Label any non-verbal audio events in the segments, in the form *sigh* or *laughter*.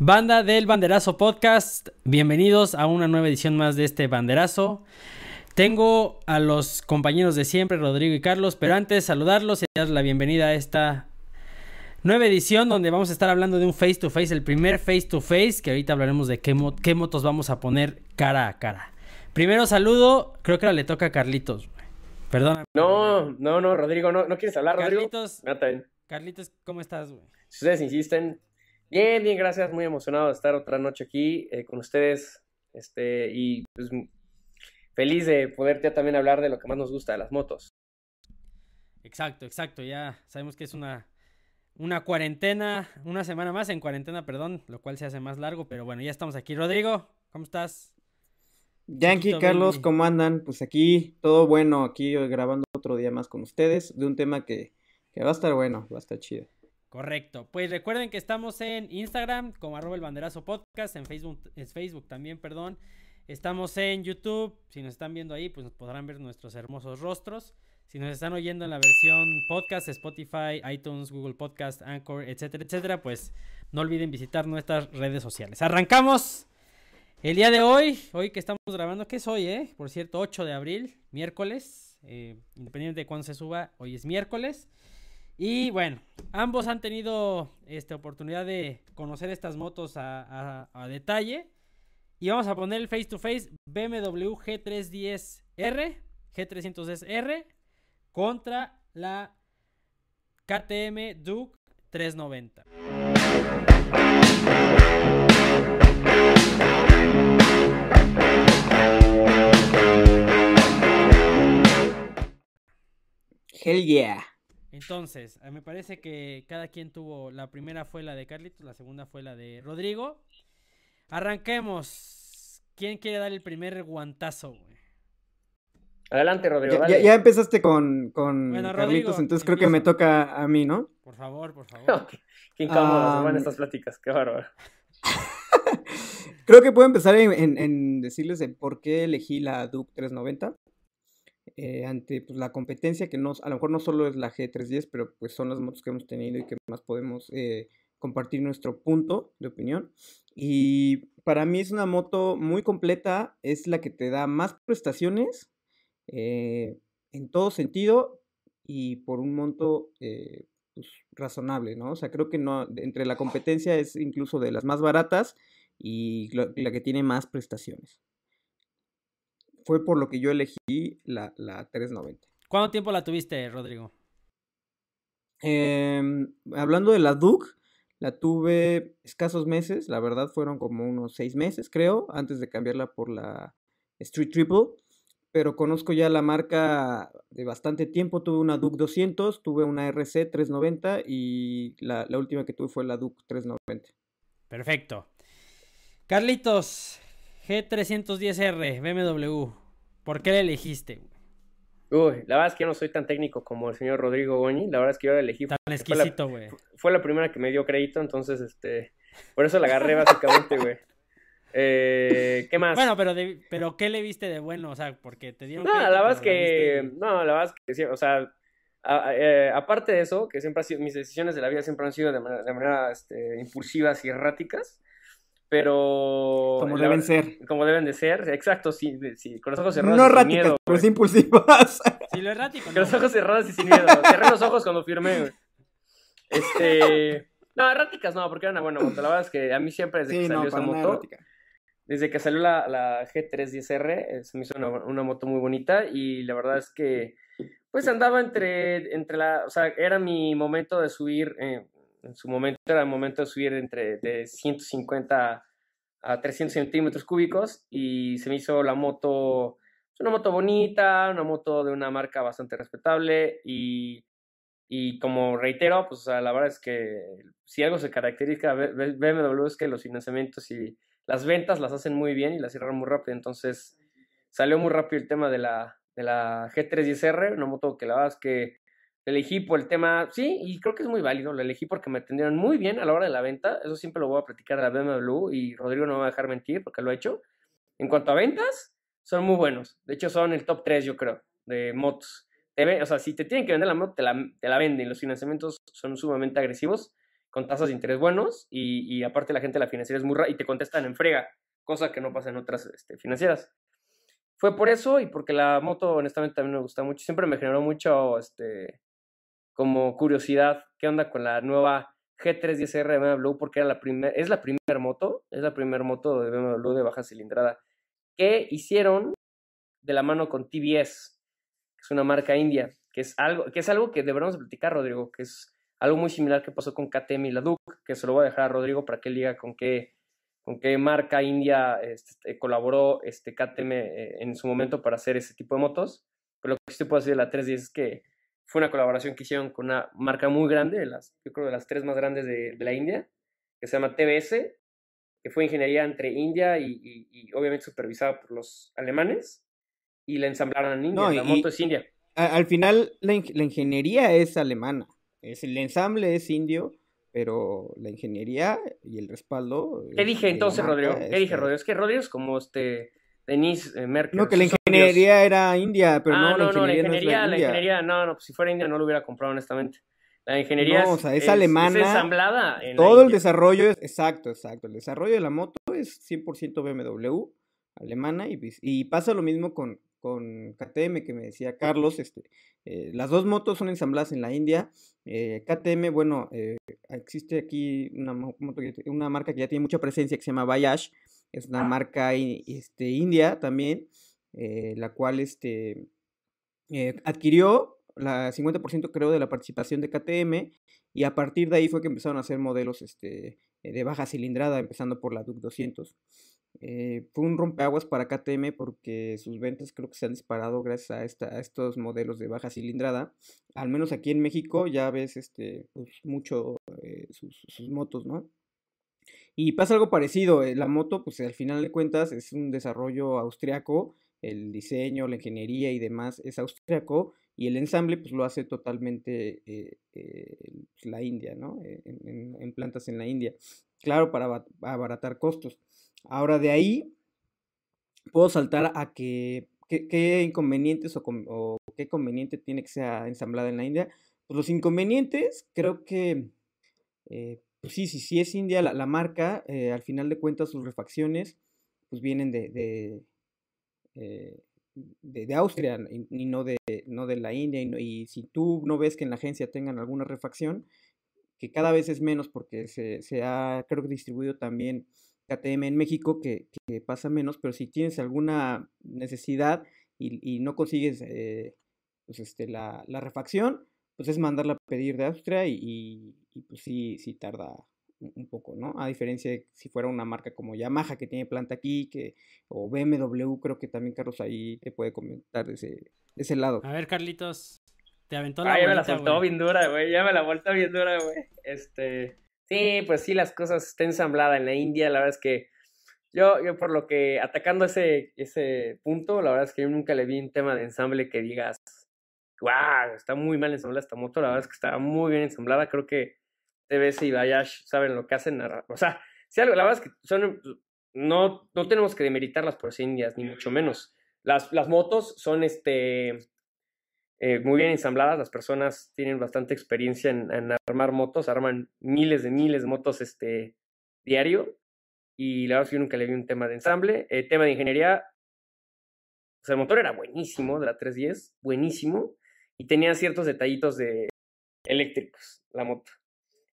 Banda del Banderazo Podcast, bienvenidos a una nueva edición más de este Banderazo. Tengo a los compañeros de siempre, Rodrigo y Carlos, pero antes saludarlos y dar la bienvenida a esta nueva edición donde vamos a estar hablando de un face to face, el primer face to face, que ahorita hablaremos de qué, qué motos vamos a poner cara a cara. Primero saludo, creo que ahora le toca a Carlitos. Perdón. No, no, no, Rodrigo, no, no quieres hablar, Rodrigo. Carlitos, Carlitos, ¿cómo estás, güey? Si ustedes insisten, Bien, bien, gracias. Muy emocionado de estar otra noche aquí eh, con ustedes. Este, y pues feliz de poderte también hablar de lo que más nos gusta de las motos. Exacto, exacto. Ya sabemos que es una, una cuarentena, una semana más en cuarentena, perdón, lo cual se hace más largo, pero bueno, ya estamos aquí. Rodrigo, ¿cómo estás? Yankee, Carlos, ¿cómo andan? Pues aquí, todo bueno, aquí grabando otro día más con ustedes, de un tema que, que va a estar bueno, va a estar chido. Correcto. Pues recuerden que estamos en Instagram como arroba el banderazo podcast, en Facebook, es Facebook también, perdón. Estamos en YouTube. Si nos están viendo ahí, pues nos podrán ver nuestros hermosos rostros. Si nos están oyendo en la versión podcast, Spotify, iTunes, Google Podcast, Anchor, etcétera, etcétera, pues no olviden visitar nuestras redes sociales. Arrancamos el día de hoy, hoy que estamos grabando, que es hoy, eh? Por cierto, 8 de abril, miércoles. Eh, independiente de cuándo se suba, hoy es miércoles. Y bueno, ambos han tenido esta oportunidad de conocer estas motos a, detalle. Y vamos a poner el face to face BMW G310R, G310R contra la KTM Duke 390. Hell yeah. Entonces, me parece que cada quien tuvo. La primera fue la de Carlitos, la segunda fue la de Rodrigo. Arranquemos. ¿Quién quiere dar el primer guantazo, Adelante, Rodrigo. Ya, empezaste con, con Carlitos, entonces creo que me toca a mí, ¿no? Por favor, por favor. qué, incómodas van estas pláticas, qué bárbaro. *laughs* creo que puedo empezar en, en, decirles de por qué elegí la Duke 390. Eh, ante pues, la competencia que no, a lo mejor no solo es la G310, pero pues son las motos que hemos tenido y que más podemos eh, compartir nuestro punto de opinión. Y para mí es una moto muy completa, es la que te da más prestaciones eh, en todo sentido y por un monto pues, razonable, ¿no? O sea, creo que no, entre la competencia es incluso de las más baratas y la que tiene más prestaciones fue por lo que yo elegí la, la 390. ¿Cuánto tiempo la tuviste, Rodrigo? Em, hablando de la Duke, la tuve escasos meses, la verdad fueron como unos seis meses, creo, antes de cambiarla por la Street Triple. Pero conozco ya la marca de bastante tiempo. Tuve una Duke 200, tuve una RC 390 y la, la última que tuve fue la Duke 390. Perfecto. Carlitos, G310R, BMW. ¿Por qué la elegiste? Uy, la verdad es que yo no soy tan técnico como el señor Rodrigo Goñi. La verdad es que yo la elegí. Tan exquisito, güey. Fue, la primera que me dio crédito, entonces, este. Por eso la agarré básicamente, güey. Eh, ¿Qué más? Bueno, pero, pero ¿qué le viste de bueno? O sea, porque te dieron. No, la verdad es que. No, la verdad es que, o sea, eh, aparte de eso, que siempre ha sido, mis decisiones de la vida siempre han sido de manera, de manera este, impulsivas y erráticas pero... Como deben ser. Como deben de ser, exacto, sí, sí con los ojos cerrados. No erráticas, miedo, pero es impulsivas. Sí, *laughs* lo errático. Con los ojos cerrados y sin miedo. Cerré los ojos cuando firmé, güey. Este... No, erráticas no, porque era una buena moto. La verdad es que a mí siempre desde que salió esa moto... Desde que salió la, la G310R, eh, se me hizo una, una, moto muy bonita y la verdad es que pues andaba entre, entre la, o sea, era mi momento de subir, eh, en su momento era el momento de subir entre de 150 a 300 centímetros cúbicos y se me hizo la moto, una moto bonita, una moto de una marca bastante respetable y, y como reitero, pues la verdad es que si algo se caracteriza BMW es que los financiamientos y las ventas las hacen muy bien y las cierran muy rápido, entonces salió muy rápido el tema de la, de la G310R, una moto que la verdad es que elegí por el tema, sí, y creo que es muy válido, lo elegí porque me atendieron muy bien a la hora de la venta, eso siempre lo voy a platicar la BMW y Rodrigo no va a dejar mentir porque lo ha hecho. En cuanto a ventas, son muy buenos, de hecho son el top 3 yo creo, de motos. o sea, si te tienen que vender la moto, te la, te la venden, los financiamientos son sumamente agresivos, con tasas de interés buenos y, aparte la gente de la financiera es muy rara y te contestan en frega, cosa que no pasa en otras este, financieras. Fue por eso y porque la moto honestamente también me gusta mucho, siempre me generó mucho, este, como curiosidad, qué onda con la nueva G310R de BMW, porque era la primer, es la primera moto, es la primera moto de BMW de baja cilindrada, que hicieron de la mano con TBS, que es una marca india, que es algo que, es algo que deberíamos platicar, Rodrigo, que es algo muy similar que pasó con KTM y la Duke, que se lo voy a dejar a Rodrigo para que él diga con qué, con qué marca india este, colaboró este KTM eh, en su momento para hacer ese tipo de motos. Pero lo que sí puedo decir de la 310 es que fue una colaboración que hicieron con una marca muy grande, de las, yo creo de las tres más grandes de, la India, que se llama TBS, que fue ingeniería entre India y, obviamente supervisada por los alemanes, y la ensamblaron en India. la moto es India. al final la, ingeniería es alemana, es, el ensamble es indio, pero la ingeniería y el respaldo. ¿Qué dije entonces, Rodrigo? ¿Qué dije, Rodrigo? Es que Rodrigo es como este Denise eh, Merkel. No, que la ingeniería era india, pero no, ah, no, la ingeniería, no la, ingeniería, no, no, pues si fuera india no lo hubiera comprado honestamente. La ingeniería no, o sea, es, alemana. Es ensamblada. todo el desarrollo es, exacto, exacto. El desarrollo de la moto es 100% BMW, alemana, y, y pasa lo mismo con, con KTM que me decía Carlos, este, eh, las dos motos son ensambladas en la India. Eh, KTM, bueno, eh, existe aquí una, una marca que ya tiene mucha presencia que se llama Bayash, es una marca este, india también, eh, la cual este, eh, adquirió la 50% creo de la participación de KTM y a partir de ahí fue que empezaron a hacer modelos este, eh, de baja cilindrada, empezando por la Duke 200. fue un rompeaguas para KTM porque sus ventas creo que se han disparado gracias a, esta, a estos modelos de baja cilindrada. Al menos aquí en México ya ves este, pues, mucho sus, sus, motos, ¿no? Y pasa algo parecido, eh, la moto, pues al final de cuentas es un desarrollo austriaco, el diseño, la ingeniería y demás es austriaco, y el ensamble pues lo hace totalmente eh, eh, la India, ¿no? En, plantas en la India. Claro, para abaratar costos. Ahora de ahí puedo saltar a que qué, inconvenientes o, qué conveniente tiene que ser ensamblada en la India. Pues los inconvenientes creo que sí, sí, sí es India la, marca, eh, al final de cuentas sus refacciones pues vienen de, de, eh, de, Austria y, no, de, no de la India. Y, si tú no ves que en la agencia tengan alguna refacción, que cada vez es menos porque se, se ha, creo que distribuido también KTM en México, que, que, pasa menos, pero si tienes alguna necesidad y, y no consigues eh, pues este, la, la refacción, pues es mandarla a pedir de Austria y, pues sí, sí tarda un poco, ¿no? A diferencia de si fuera una marca como Yamaha que tiene planta aquí, que, o BMW, creo que también Carlos ahí te puede comentar de ese, ese lado. A ver, Carlitos, te aventó la ah, ya me la soltó bien dura, güey, ya me la vuelto bien dura, güey. Este, sí, pues sí, las cosas están ensambladas en la India, la verdad es que yo, yo por lo que, atacando ese, ese punto, la verdad es que yo nunca le vi un tema de ensamble que digas, wow, está muy mal ensamblada esta moto, la verdad es que está muy bien ensamblada, creo que TBS y Bayash saben lo que hacen, o sea, si algo, la verdad es que no, no tenemos que demeritarlas por ser indias, ni mucho menos. Las, las motos son este, eh, muy bien ensambladas, las personas tienen bastante experiencia en, armar motos, arman miles de miles de motos este, diario, y la verdad es que yo nunca le vi un tema de ensamble. El tema de ingeniería, o sea, el motor era buenísimo, de la 310, buenísimo, y tenía ciertos detallitos de eléctricos, la moto.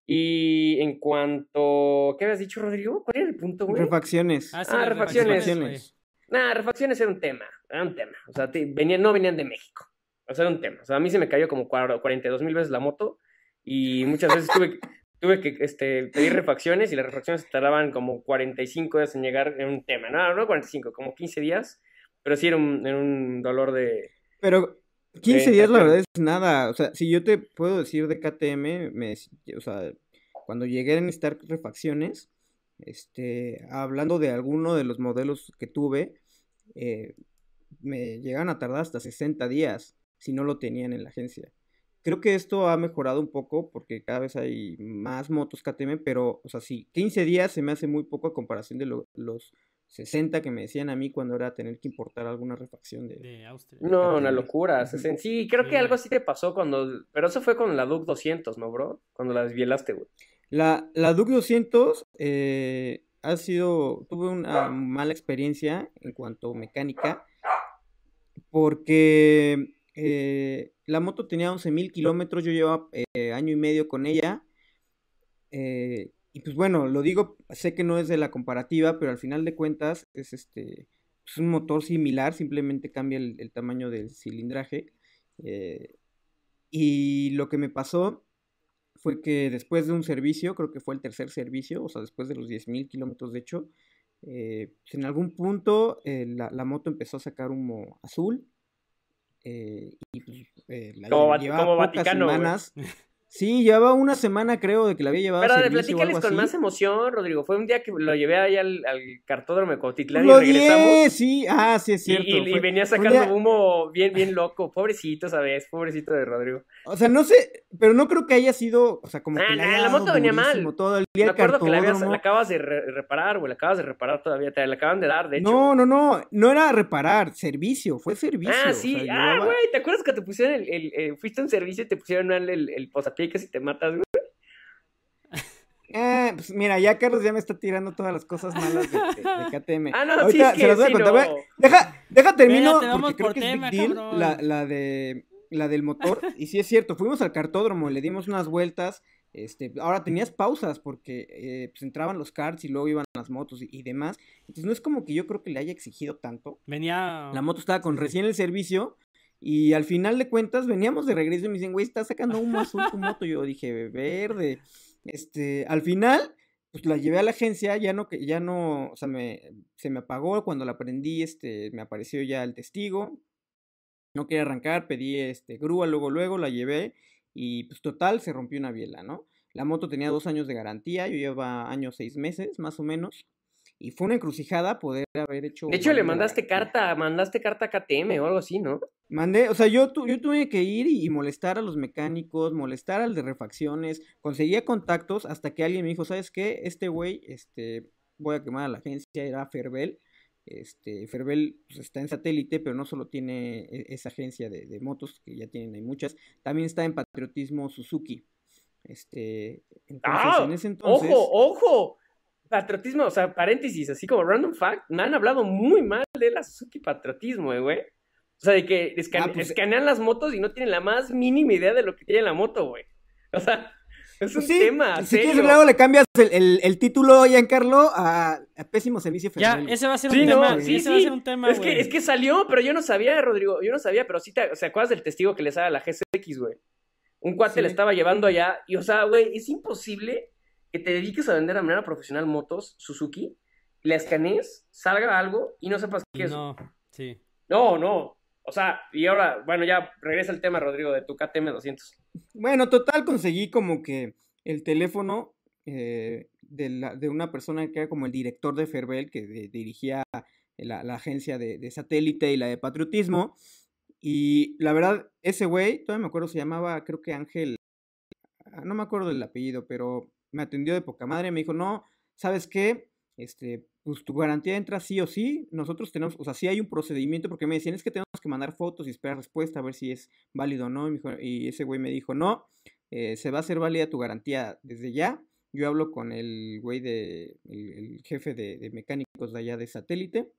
Y en cuanto. ¿Qué habías dicho, Rodrigo? ¿Cuál era el punto, güey? Refacciones. Ah, ah refacciones. Nah, refacciones era un tema. Era un tema. O sea, venían, no venían de México. O sea, era un tema. O sea, a mí se me cayó como 42 mil veces la moto. Y muchas veces tuve, *laughs* tuve que este, pedir refacciones. Y las refacciones tardaban como 45 días en llegar. en un tema. No, no 45, como 15 días. Pero sí era un, era un dolor de. Pero 15 días la verdad es nada, o sea, si yo te puedo decir de KTM, me, o sea, cuando llegué a necesitar refacciones, este, hablando de alguno de los modelos que tuve, eh, me llegan a tardar hasta 60 días si no lo tenían en la agencia. Creo que esto ha mejorado un poco porque cada vez hay más motos KTM, pero, o sea, sí, 15 días se me hace muy poco a comparación de los 60 que me decían a mí cuando era tener que importar alguna refacción de, Austria. No, una locura. Sí, creo que algo así te pasó cuando. Pero eso fue con la Duke 200, ¿no, bro? Cuando la desvielaste, güey. La, la Duke 200 eh, ha sido, tuve una mala experiencia en cuanto a mecánica, porque eh, la moto tenía 11.000 kilómetros, yo llevaba eh, año y medio con ella. Eh, y pues bueno, lo digo, sé que no es de la comparativa, pero al final de cuentas es este es un motor similar, simplemente cambia el, tamaño del cilindraje. y lo que me pasó fue que después de un servicio, creo que fue el tercer servicio, o sea, después de los 10.000 kilómetros de hecho, pues en algún punto la, la, moto empezó a sacar humo azul eh, y pues, eh, la como, llevaba como Vaticano, semanas. Sí, llevaba una semana, creo, de que la había llevado Pero a platícales con más emoción, Rodrigo. Fue un día que lo llevé ahí al, al cartódromo de Cotitlán y regresamos. sí, ah, sí, es cierto. Y, venía sacando humo bien, bien loco. Pobrecito, ¿sabes? Pobrecito de Rodrigo. O sea, no sé, pero no creo que haya sido, o sea, como que ah, la moto venía mal. Todo el día Me acuerdo que la, acabas de reparar, güey, la acabas de reparar todavía, te la acaban de dar, de hecho. No, no, no, no era reparar, servicio, fue servicio. Ah, sí, ah, güey, ¿te acuerdas que te pusieron el, el, fuiste a un servicio y te pusieron el, el, el posapié que si te matas, güey? Eh, pues mira, ya Carlos ya me está tirando todas las cosas malas de, KTM. Ah, no, Ahorita sí, se las voy a contar. Deja, deja termino porque creo que es Big Deal la, la, de, la del motor. *laughs* Y sí es cierto, fuimos al cartódromo, le dimos unas vueltas. Este, ahora tenías pausas porque eh, pues entraban los karts y luego iban las motos y, demás. Entonces no es como que yo creo que le haya exigido tanto. Venía. La moto estaba con recién el servicio. Y al final de cuentas veníamos de regreso y me dicen, güey, está sacando humo azul tu moto. Yo dije, verde. Este, al final, pues la llevé a la agencia, ya no, ya no, o sea, me, se me apagó cuando la prendí, este, me apareció ya el testigo, no quería arrancar, pedí, este, grúa, luego, luego, la llevé, y pues total, se rompió una biela, ¿no? La moto tenía dos años de garantía, yo llevaba años, seis meses, más o menos, y fue una encrucijada poder haber hecho... De hecho, le mandaste carta, mandaste carta a KTM o algo así, ¿no? Mandé, o sea, yo, yo tuve que ir y, molestar a los mecánicos, molestar al de refacciones, conseguía contactos hasta que alguien me dijo, ¿sabes qué? Este güey, este, voy a quemar a la agencia, era Ferbel. Este, Ferbel pues, está en satélite, pero no solo tiene e, esa agencia de, de, motos, que ya tienen, hay muchas, también está en Patriotismo Suzuki. Este, entonces, ¡Ah! en ese entonces... ¡Ojo, ojo! patriotismo, o sea, paréntesis, así como random fact, me han hablado muy mal de la Suzuki patriotismo, eh, güey. O sea, de que ah, pues, escanean las motos y no tienen la más mínima idea de lo que tiene la moto, güey. O sea, es pues un tema. Si quieres, luego le cambias el, el, título, Giancarlo, a, a Pésimo Servicio Federal. Ya, ese va a ser un tema. sí, ese va a ser un tema, es que, es que salió, pero yo no sabía, Rodrigo. Yo no sabía, pero sí te, o sea, acuerdas del testigo que le sale a la GSX, güey. Un cuate le estaba llevando allá. Y, o sea, güey, es imposible que te dediques a vender de manera profesional motos Suzuki, la escanees, salga algo y no sepas qué es. No, sí. No, no. O sea, y ahora, bueno, ya regresa el tema, Rodrigo, de tu KTM 200. Bueno, total, conseguí como que el teléfono eh, de, la, de, una persona que era como el director de Ferbel, que dirigía la, agencia de, de, satélite y la de patriotismo. Y la verdad, ese güey, todavía me acuerdo, se llamaba, creo que Ángel, ah, no me acuerdo del apellido, pero me atendió de poca madre, me dijo, no, ¿sabes qué? Este, pues tu garantía entra sí o sí, nosotros tenemos, o sea, sí hay un procedimiento, porque me decían, es que tenemos que mandar fotos y esperar respuesta a ver si es válido o no, y, ese güey me dijo, no, eh, se va a hacer válida tu garantía desde ya, yo hablo con el güey de, el, jefe de, mecánicos de allá de satélite,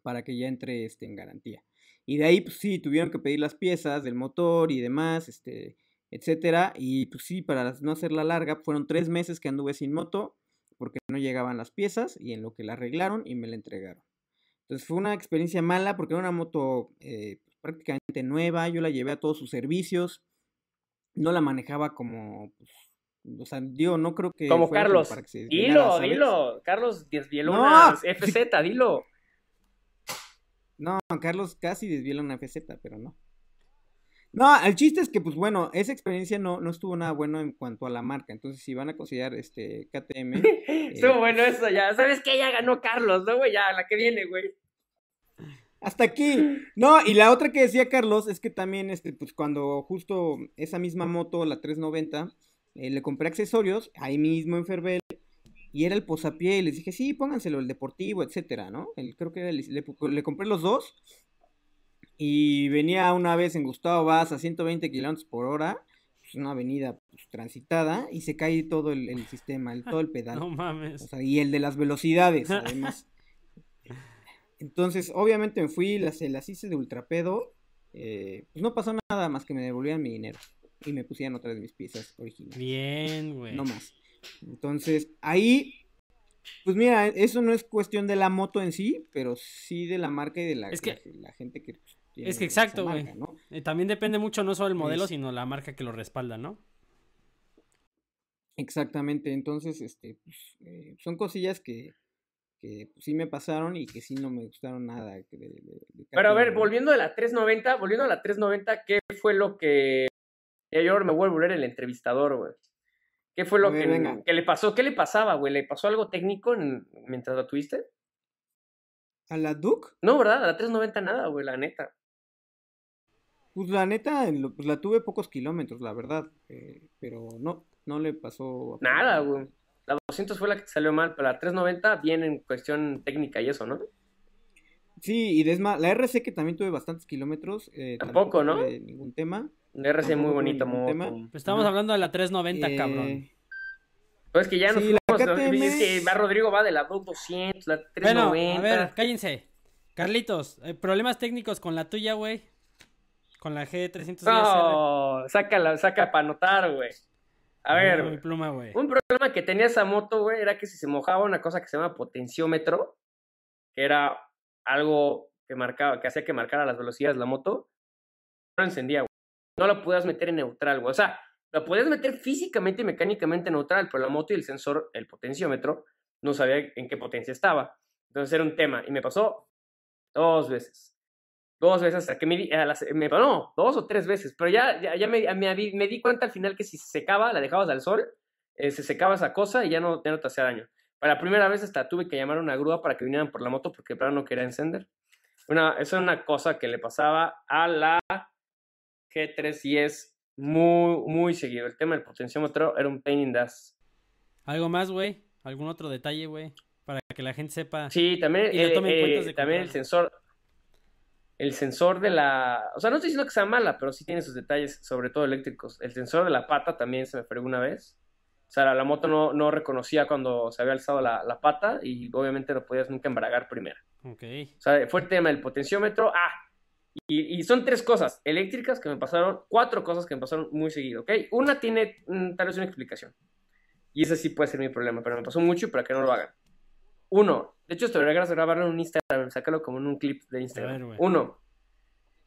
para que ya entre este, en garantía. Y de ahí, pues sí, tuvieron que pedir las piezas del motor y demás, este, etcétera. Y pues sí, para no hacerla larga, fueron tres meses que anduve sin moto porque no llegaban las piezas y en lo que la arreglaron y me la entregaron. Entonces fue una experiencia mala porque era una moto eh, prácticamente nueva, yo la llevé a todos sus servicios, no la manejaba como, pues, o sea, digo, no creo que... Como Carlos, dilo, dilo, Carlos desvieló una *laughs* FZ, dilo. No, Carlos casi desviela una FZ, pero no. No, el chiste es que, pues bueno, esa experiencia no, no estuvo nada bueno en cuanto a la marca. Entonces, si van a considerar este KTM. *laughs* estuvo eh, bueno eso ya. ¿Sabes qué? Ya ganó Carlos, ¿no, güey? Ya, la que viene, güey. Hasta aquí. *laughs* No, y la otra que decía Carlos es que también, este, pues cuando justo esa misma moto, la 390, eh, le compré accesorios ahí mismo en Ferbel. Y era el posapié, y les dije, sí, pónganselo, el deportivo, etcétera, ¿no? El, creo que era el, le, le compré los dos y venía una vez en Gustavo Vaz a 120 kilómetros por hora, pues, una avenida pues, transitada y se cae todo el, sistema, el, todo el pedal. *laughs* No mames. O sea, y el de las velocidades, además. *laughs* Entonces, obviamente me fui, las, las hice de ultrapedo. Eh, pues no pasó nada más que me devolvían mi dinero y me pusieran otra de mis piezas originales. Bien, güey. No más. Entonces, ahí, pues mira, eso no es cuestión de la moto en sí, pero sí de la marca y de la, la, gente que es que exacto, güey. Eh, también depende mucho no solo el modelo, sino la marca que lo respalda, ¿no? Exactamente, entonces, este, pues, eh, son cosillas que, que pues, sí me pasaron y que sí no me gustaron nada. Pero a ver, volviendo a la 390, volviendo a la 390, ¿qué fue lo que... Yo ahora me voy a volver el entrevistador, güey. ¿Qué fue lo que, le pasó? ¿Qué le pasaba, güey? ¿Le pasó algo técnico mientras la tuviste? ¿A la Duke? No, ¿verdad? A la 390 nada, güey, la neta. Pues la neta, pues la tuve pocos kilómetros, la verdad. Eh, pero no, no le pasó. Nada, güey. La 200 fue la que te salió mal, pero la 390 viene en cuestión técnica y eso, ¿no? Sí, y Desma, la RC que también tuve bastantes kilómetros. Eh, tampoco, ¿no? Ningún tema. La RC muy bonita, muy pues estamos hablando de la 390, eh, cabrón. Pues que ya no sí, fuimos, que va Rodrigo va de la 200, la 390. Bueno, a ver, cállense. Carlitos, problemas técnicos con la tuya, güey. Con la G310. No, sácala, saca para anotar, güey. A ver, un problema que tenía esa moto, güey, era que si se mojaba una cosa que se llama potenciómetro, que era algo que marcaba, que hacía que marcara las velocidades de la moto, no encendía, güey. No la podías meter en neutral, güey. O sea, la podías meter físicamente y mecánicamente neutral, pero la moto y el sensor, el potenciómetro, no sabía en qué potencia estaba. Entonces era un tema. Y me pasó dos veces dos veces hasta que me, di, me no, dos o tres veces, pero ya, ya, me, me, di cuenta al final que si se secaba, la dejabas al sol, eh, se secaba esa cosa y ya no, ya no te hacía daño. Para la primera vez hasta tuve que llamar a una grúa para que vinieran por la moto porque el no quería encender. Una, eso es una cosa que le pasaba a la G3 y es muy, muy seguido. El tema del potenciómetro era un pain in the ¿Algo más, güey? ¿Algún otro detalle, güey? Para que la gente sepa. Sí, también, eh, eh, también el sensor el sensor de la... O sea, no estoy diciendo que sea mala, pero sí tiene sus detalles, sobre todo eléctricos. El sensor de la pata también se me fregó una vez. O sea, la, moto no, no, reconocía cuando se había alzado la, la, pata y obviamente no podías nunca embragar primero. Ok. O sea, fue el tema del potenciómetro. Ah, y, y, son tres cosas eléctricas que me pasaron, cuatro cosas que me pasaron muy seguido, ¿ok? Una tiene mm, tal vez una explicación. Y ese sí puede ser mi problema, pero me pasó mucho y para que no lo hagan. Uno, de hecho, estoy a grabarlo en un Instagram, sácalo como en un clip de Instagram. Uno,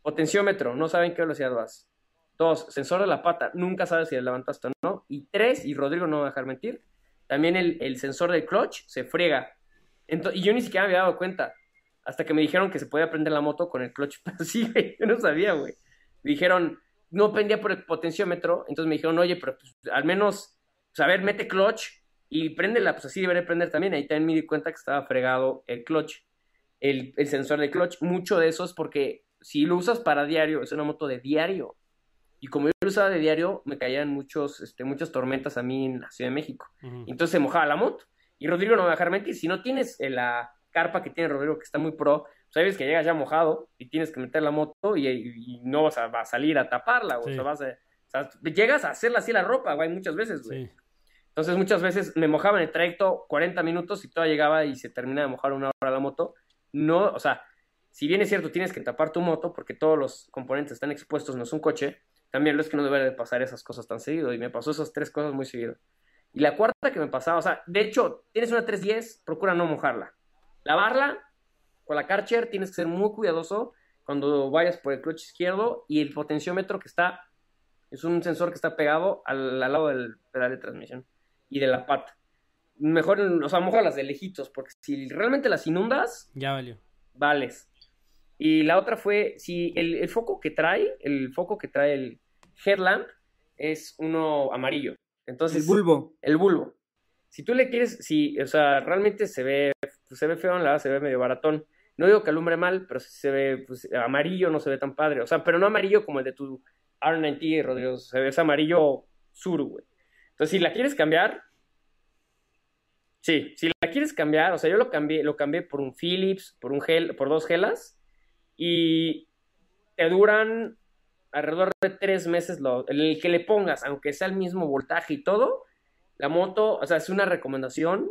potenciómetro, no saben qué velocidad vas. Dos, sensor de la pata, nunca sabes si levantaste o no. Y tres, y Rodrigo no va a dejar mentir, también el, sensor del clutch se friega. y yo ni siquiera me había dado cuenta. Hasta que me dijeron que se podía prender la moto con el clutch *laughs* así, Yo no sabía, güey. Me dijeron, no pendía por el potenciómetro. Entonces me dijeron, oye, pero pues, al menos, pues, a ver, mete clutch y préndela, pues así debería prender también. Ahí también me di cuenta que estaba fregado el clutch, el, sensor de clutch. Mucho de eso es porque si lo usas para diario, es una moto de diario. Y como yo lo usaba de diario, me caían muchos, este, muchas tormentas a mí en la Ciudad de México. Entonces se mojaba la moto. Y Rodrigo no me va a dejar mentir. Si no tienes eh, la carpa que tiene Rodrigo, que está muy pro, sabes que llegas ya mojado y tienes que meter la moto y, no vas a, salir a taparla, O sea, vas a, llegas a hacerla así la ropa, güey, muchas veces, güey. Entonces muchas veces me mojaba en el trayecto 40 minutos y toda llegaba y se terminaba de mojar una hora la moto. No, o sea, si bien es cierto, tienes que tapar tu moto porque todos los componentes están expuestos, no es un coche, también lo es que no debe de pasar esas cosas tan seguido. Y me pasó esas tres cosas muy seguido. Y la cuarta que me pasaba, o sea, de hecho, tienes una 310, procura no mojarla. Lavarla con la Karcher, tienes que ser muy cuidadoso cuando vayas por el clutch izquierdo y el potenciómetro que está, es un sensor que está pegado al lado del pedal de transmisión y de la pata. Mejor, o sea, las de lejitos, porque si realmente las inundas, ya valió. Vales. Y la otra fue, si el, foco que trae, el foco que trae el headlamp es uno amarillo. Entonces, el bulbo. El bulbo. Si tú le quieres, si, o sea, realmente se ve, se ve feo en la se ve medio baratón. No digo que alumbre mal, pero se ve pues, amarillo, no se ve tan padre. O sea, pero no amarillo como el de tu R90, Rodrigo. Se ve ese amarillo sur, güey. Entonces, si la quieres cambiar, sí, si la quieres cambiar, o sea, yo lo cambié, lo cambié por un Philips, por un gel, por dos gelas, y te duran alrededor de tres meses, lo, el que le pongas, aunque sea el mismo voltaje y todo, la moto, o sea, es una recomendación,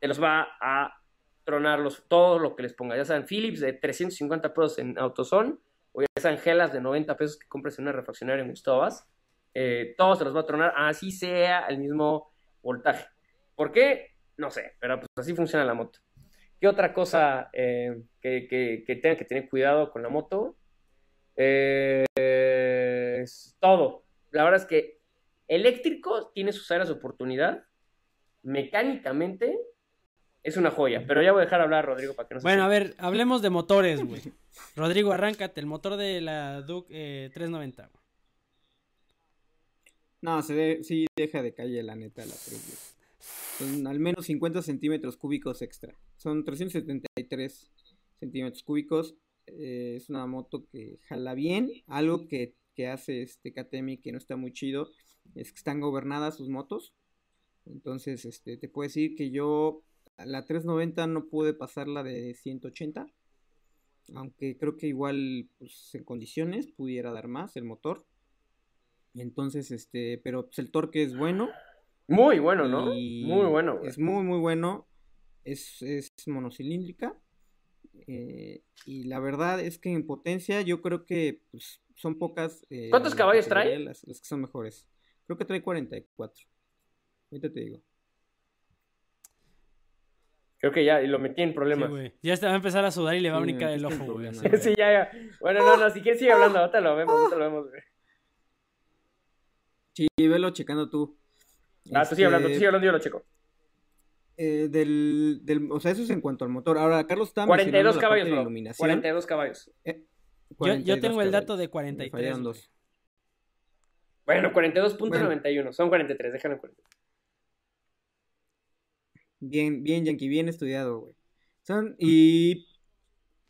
te los va a tronar los, todo lo que les ponga, ya sean Philips de 350 pesos en AutoZone, o ya sean Gelas de 90 pesos que compres en una refaccionaria en Gustobas, eh, todos se los va a tronar, así sea el mismo voltaje. ¿Por qué? No sé, pero pues así funciona la moto. ¿Qué otra cosa eh, que, que, que tengan que tener cuidado con la moto? Eh, es todo. La verdad es que eléctrico tiene sus áreas de oportunidad. Mecánicamente es una joya. Pero ya voy a dejar hablar Rodrigo para que no se Bueno, a ver, hablemos de motores, güey. Rodrigo, arráncate el motor de la Duke 390. No, se sí deja de calle la neta la 310. Son al menos 50 centímetros cúbicos extra. Son 373 centímetros cúbicos. Eh, es una moto que jala bien. Algo que, hace este KTM que no está muy chido es que están gobernadas sus motos. Entonces, este, te puedo decir que yo la 390 no pude pasarla de 180. Aunque creo que igual pues, en condiciones pudiera dar más el motor. Entonces, este, pero pues, el torque es bueno. Muy bueno, ¿no? Muy bueno. Es muy, muy bueno. Es, es monocilíndrica. Eh, y la verdad es que en potencia yo creo que pues, son pocas. Eh, ¿Cuántos caballos trae? Las, que son mejores. Creo que trae 44. Ahorita te digo. Creo que ya, y lo metí en problemas. ya está, va a empezar a sudar y le va a brincar el ojo, güey. *laughs* sí, ya, ya. Bueno, no, no, si quieres sigue hablando, ahorita lo vemos, ahorita lo vemos, güey. Sí, velo checando tú. Ah, tú sigue hablando, tú sigue hablando, yo lo checo. Eh, del, del, o sea, eso es en cuanto al motor. Ahora, Carlos está 42 caballos, bro. 42 caballos. Eh, yo, tengo el dato de 43. Dos. Bueno, 42.91. Son 43, déjame 43. Bien, bien, Yankee, bien estudiado, güey. Son, y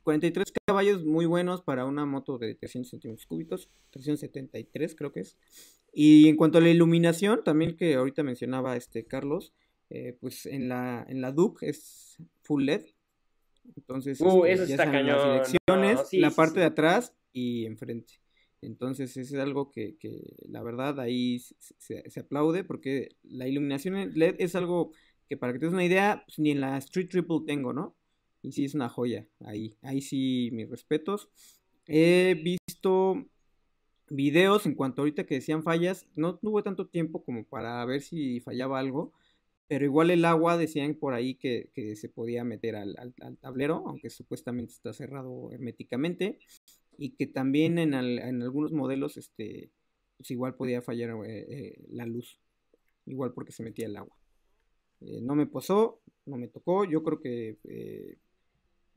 43 caballos muy buenos para una moto de 300 centímetros cúbicos. 373 creo que es. Y en cuanto a la iluminación, también que ahorita mencionaba este Carlos, eh, pues en la, en la Duke es full LED. Entonces, uh, este, eso está cañón. las direcciones, la parte de atrás y enfrente. Entonces, es algo que, la verdad ahí se, se, aplaude porque la iluminación LED es algo que para que te des una idea, pues, ni en la Street Triple tengo, ¿no? Y sí es una joya ahí. Ahí sí, mis respetos. He visto videos en cuanto ahorita que decían fallas. No tuve tanto tiempo como para ver si fallaba algo. Pero igual el agua decían por ahí que, se podía meter al, tablero, aunque supuestamente está cerrado herméticamente. Y que también en, algunos modelos, este, pues igual podía fallar eh, eh, la luz. Igual porque se metía el agua. Eh, no me pasó, no me tocó. Yo creo que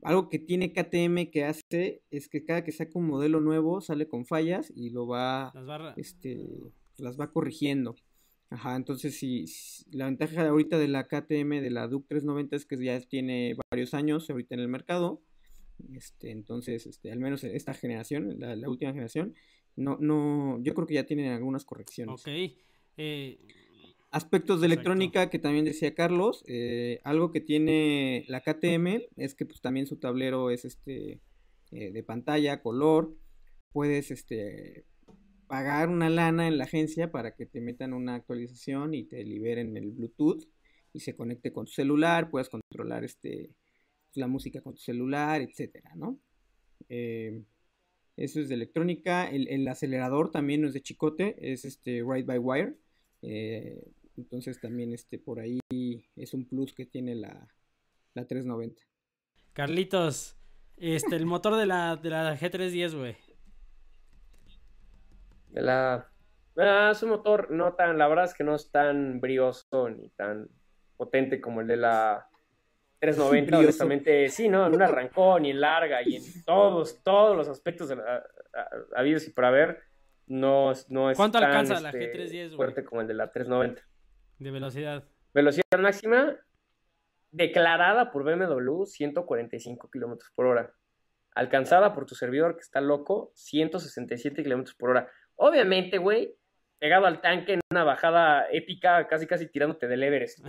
algo que tiene KTM que hace es que cada que saca un modelo nuevo sale con fallas y lo va, este, las va corrigiendo. Ajá, entonces si, la ventaja ahorita de la KTM de la Duke 390 es que ya tiene varios años ahorita en el mercado. Este, entonces, este, al menos esta generación, la, última generación, no, no, yo creo que ya tienen algunas correcciones. Ok. Eh, Aspectos de electrónica que también decía Carlos, eh, algo que tiene la KTM es que pues también su tablero es este eh, de pantalla, color, puedes este pagar una lana en la agencia para que te metan una actualización y te liberen el Bluetooth y se conecte con tu celular, puedas controlar este la música con tu celular, etcétera, ¿no? Eh, eso es de electrónica. El, el, acelerador también no es de chicote, es este Ride by Wire. Eh, entonces también este por ahí es un plus que tiene la, la 390. Carlitos, este el motor de la, de la G310, güey. De la ah, es un motor no tan, la verdad es que no es tan brioso ni tan potente como el de la *laughs* 390, honestamente, sí, ¿no? No arrancó ni en larga y en todos, todos los aspectos de la, habidos y por haber, no, no es ¿Cuánto tan, alcanza la este, G310, fuerte como el de la 390. De velocidad. Velocidad máxima declarada por BMW 145 kilómetros por hora. Alcanzada por tu servidor que está loco 167 kilómetros por hora. Obviamente, güey, pegado al tanque en una bajada épica, casi casi tirándote del Everest.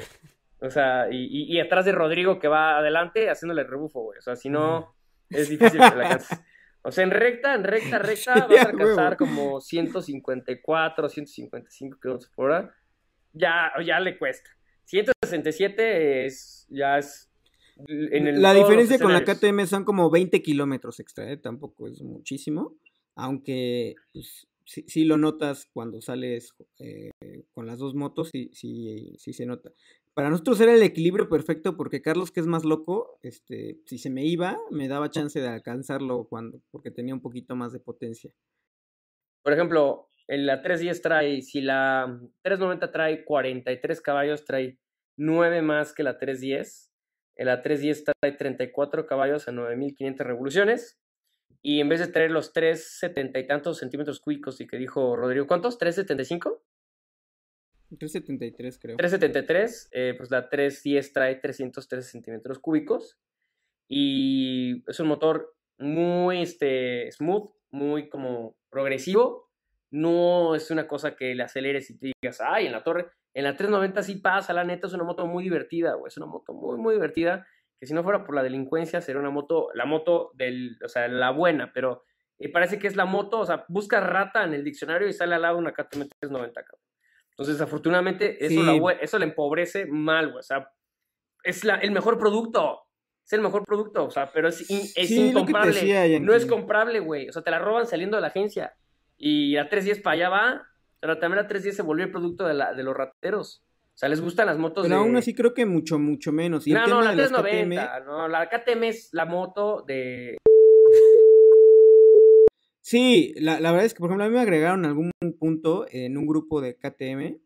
O sea, y, atrás de Rodrigo que va adelante haciéndole rebufo, güey. O sea, si no, es difícil que la alcances. O sea, en recta, en recta, recta, *laughs* vas a alcanzar como 154, 155 kilómetros por hora. Ya, ya le cuesta. 167 es, ya es... la diferencia con la KTM son como 20 kilómetros extra, ¿eh? tampoco es muchísimo. Aunque pues, sí, lo notas cuando sales eh, con las dos motos, sí, sí, sí se nota. Para nosotros era el equilibrio perfecto porque Carlos, que es más loco, este, si se me iba, me daba chance de alcanzarlo cuando, porque tenía un poquito más de potencia. Por ejemplo, en la 310 trae, si la 390 trae 43 caballos, trae 9 más que la 310. En la 310 trae 34 caballos a 9500 revoluciones. Y en vez de traer los 370 y tantos centímetros cúbicos y que dijo Rodrigo, ¿cuántos? ¿375? 373 creo. 373, eh, pues la 310 trae 313 centímetros cúbicos y es un motor muy este, smooth, muy como progresivo. No es una cosa que le aceleres y te digas, ay, en la torre. En la 390 sí pasa, la neta es una moto muy divertida, güey. Es una moto muy, muy divertida. Que si no fuera por la delincuencia, sería una moto, la moto del, o sea, la buena, pero eh, parece que es la moto, o sea, busca rata en el diccionario y sale al lado una KTM 390, cabrón. Entonces, afortunadamente, eso, eso le empobrece mal, güey. O sea, es la, el mejor producto. Es el mejor producto, o sea, pero es, es incomprable. no es comprable, güey. O sea, te la roban saliendo de la agencia. Y a 310 para allá va. Pero también a 310 se volvió el producto de, la, de los rateros. O sea, les gustan las motos. Pero aún así creo que mucho, mucho menos. no, no, la 390. No, la KTM es la moto de. Sí, la, la, verdad es que, por ejemplo, a mí me agregaron algún punto en un grupo de KTM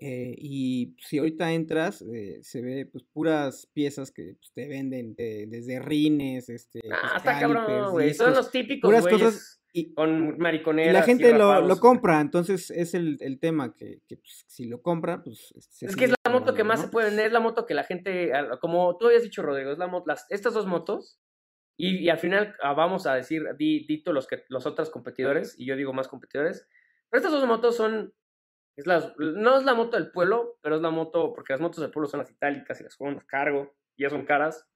eh, y si ahorita entras, eh, se ve pues puras piezas que pues, te venden desde rines, este... Ah, está cabrón, güey. Son los típicos, cosas y, con mariconeras. Y la gente lo, lo, compra, entonces es el, el tema que, que pues, si lo compra, pues... es que es la moto que más se puede vender, es la moto que la gente, como tú habías dicho, Rodrigo, es la moto, las, estas dos motos y, al final ah, vamos a decir, di, dito los, que, los otros competidores, y yo digo más competidores, pero estas dos motos son, es no es la moto del pueblo, pero es la moto, porque las motos del pueblo son las itálicas y las las cargo, y ya son caras,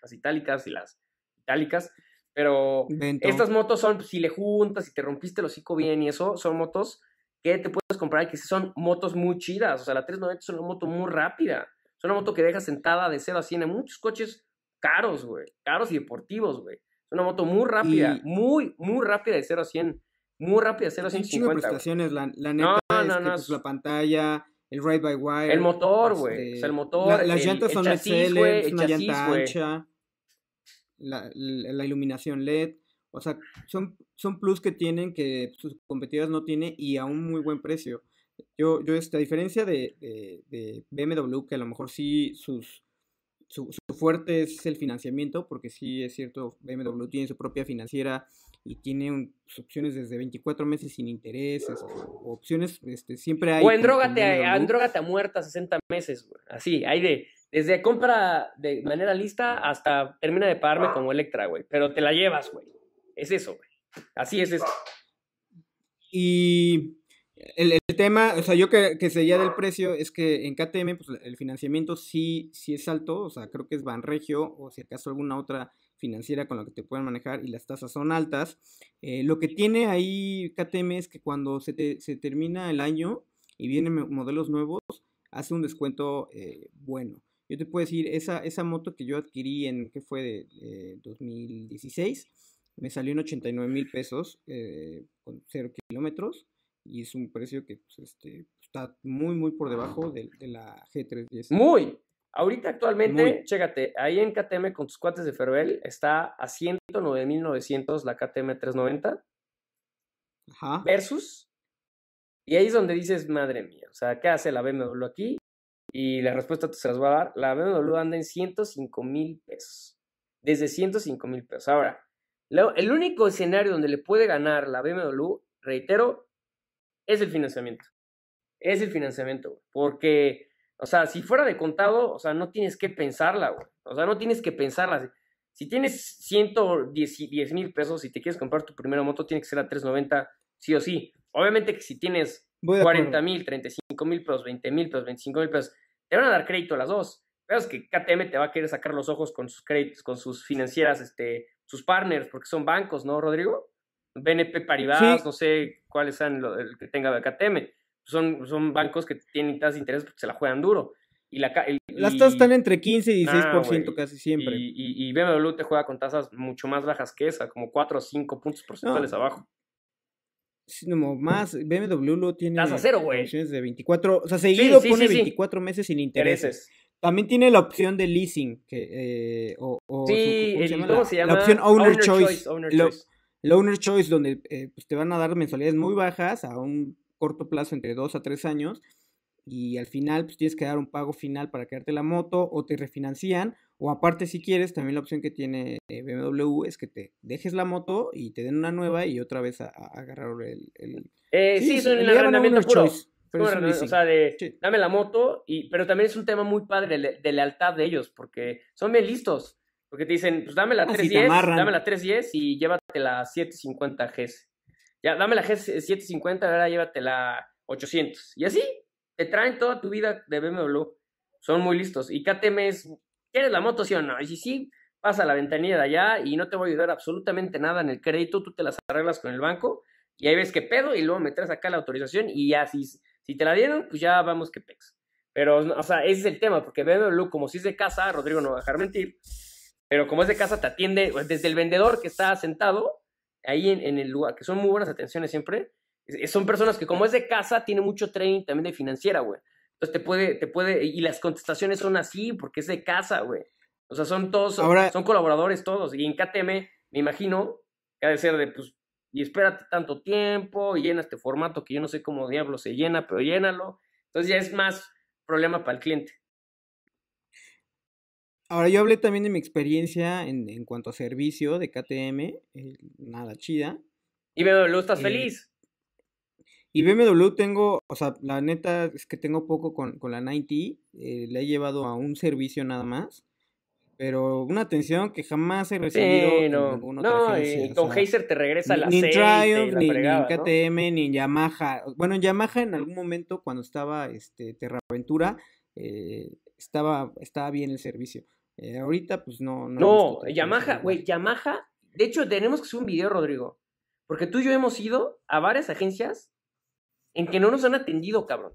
las itálicas y las itálicas, pero estas motos son, si le juntas y te rompiste el hocico bien y eso, son motos que te puedes comprar y que son motos muy chidas, o sea, la 390 es una moto muy rápida, es una moto que deja sentada de 0 a 100 en muchos coches caros, güey. Caros y deportivos, güey. Es una moto muy rápida, muy, muy rápida de 0 a 100. Muy rápida de 0 a 150. prestaciones, la, la neta no, no, es no, pues, la pantalla, el ride by wire. El motor, güey. o sea, el motor. las llantas son chasis, güey, es una llanta ancha. La, la, iluminación LED. O sea, son, son plus que tienen que sus competidores no tienen y a un muy buen precio. Yo, yo esta diferencia de, de, de BMW, que a lo mejor sí sus su, fuerte es el financiamiento, porque sí es cierto, BMW tiene su propia financiera y tiene opciones desde 24 meses sin intereses, o, opciones, este, siempre hay. O en drogate a, a muerta 60 meses. Así, hay de, desde compra de manera lista hasta termina de pagarme como Electra, güey. Pero te la llevas, güey. Es eso, güey. Así es eso. Y el, tema, o sea, yo que, que seguía del precio, es que en KTM, pues el financiamiento sí, sí es alto, o sea, creo que es Banregio o si acaso alguna otra financiera con la que te puedan manejar y las tasas son altas. Eh, lo que tiene ahí KTM es que cuando se, se termina el año y vienen modelos nuevos, hace un descuento eh, bueno. Yo te puedo decir, esa, esa moto que yo adquirí en, ¿qué fue? De, 2016, me salió en 89 mil pesos eh, con 0 kilómetros y es un precio que pues, este, está muy, muy por debajo de, la G310. Muy. Ahorita actualmente, chécate, ahí en KTM con tus cuates de Fervel está a 109.900 la KTM 390 Ajá. versus, y ahí es donde dices, madre mía, o sea, ¿qué hace la BMW aquí? Y la respuesta se las voy a dar, la BMW anda en 105 mil pesos, desde 105 mil pesos. Ahora, el único escenario donde le puede ganar la BMW, reitero, es el financiamiento. Es el financiamiento. Porque, o sea, si fuera de contado, o sea, no tienes que pensarla, güey. O sea, no tienes que pensarla. Si tienes 110 mil pesos y te quieres comprar tu primera moto, tiene que ser a 390, sí o sí. Obviamente que si tienes 40 mil, 35 mil pesos, 20 mil pesos, 25 mil pesos, te van a dar crédito a las dos. Pero es que KTM te va a querer sacar los ojos con sus créditos, con sus financieras, este, sus partners, porque son bancos, ¿no, Rodrigo? BNP Paribas, no sé cuáles sean el que tenga KTM. Son, son bancos que tienen tasas de interés porque se la juegan duro. Y la, Las tasas están entre 15 y 16% casi siempre. Y, y, BMW te juega con tasas mucho más bajas que esa, como 4 o 5 puntos porcentuales abajo. Sí, no, más, BMW lo tiene. Tasa cero, güey. De 24, o sea, seguido pone 24 meses sin intereses. También tiene la opción de leasing, que, eh, o, sí, ¿cómo, se llama? se llama? La opción Owner, Choice. Owner Choice. El Owner Choice, donde eh, pues te van a dar mensualidades muy bajas a un corto plazo, entre 2 a 3 años, y al final pues tienes que dar un pago final para quedarte la moto o te refinancian o aparte si quieres también la opción que tiene eh, BMW es que te dejes la moto y te den una nueva y otra vez a, agarrar el, eh, sí, es un arrendamiento puro. O sea de dame la moto y pero también es un tema muy padre de, lealtad de ellos porque son bien listos porque te dicen pues dame la 310 ah, dame la 310 y llévate la 750 GS ya dame la GS 750 ahora llévate la 800 y así te traen toda tu vida de BMW. Son muy listos. Y KTM es, ¿quieres la moto, sí o no? Y si sí, pasa la ventanilla de allá y no te voy a ayudar absolutamente nada en el crédito, tú te las arreglas con el banco y ahí ves qué pedo y luego me traes acá la autorización y ya, si, si te la dieron, pues ya vamos que pex. Pero, o sea, ese es el tema, porque BMW, como si es de casa, Rodrigo no va a dejar mentir, pero como es de casa, te atiende desde el vendedor que está sentado ahí en, en el lugar, que son muy buenas atenciones siempre, son personas que como es de casa, tiene mucho training también de financiera, güey. Entonces te puede, te puede, y las contestaciones son así porque es de casa, güey. O sea, son todos, son colaboradores todos. Y en KTM, me imagino que ha de ser de, pues, y espérate tanto tiempo, y llena este formato que yo no sé cómo diablo se llena, pero llénalo. Entonces ya es más problema para el cliente. Ahora, yo hablé también de mi experiencia en, en cuanto a servicio de KTM, eh, nada chida. Y veo, lo estás eh, feliz. Y BMW tengo, o sea, la neta es que tengo poco con, con la 90, eh, le he llevado a un servicio nada más, pero una atención que jamás he recibido sí, no. en No, y con Heiser te regresa la Ni en Triumph, ni, en KTM, ni en Yamaha. Bueno, en Yamaha en algún momento cuando estaba este, Terraventura, eh, estaba, estaba bien el servicio. Eh, ahorita pues no. No, no Yamaha, güey, Yamaha, de hecho tenemos que hacer un video, Rodrigo, porque tú y yo hemos ido a varias agencias en que no nos han atendido, cabrón.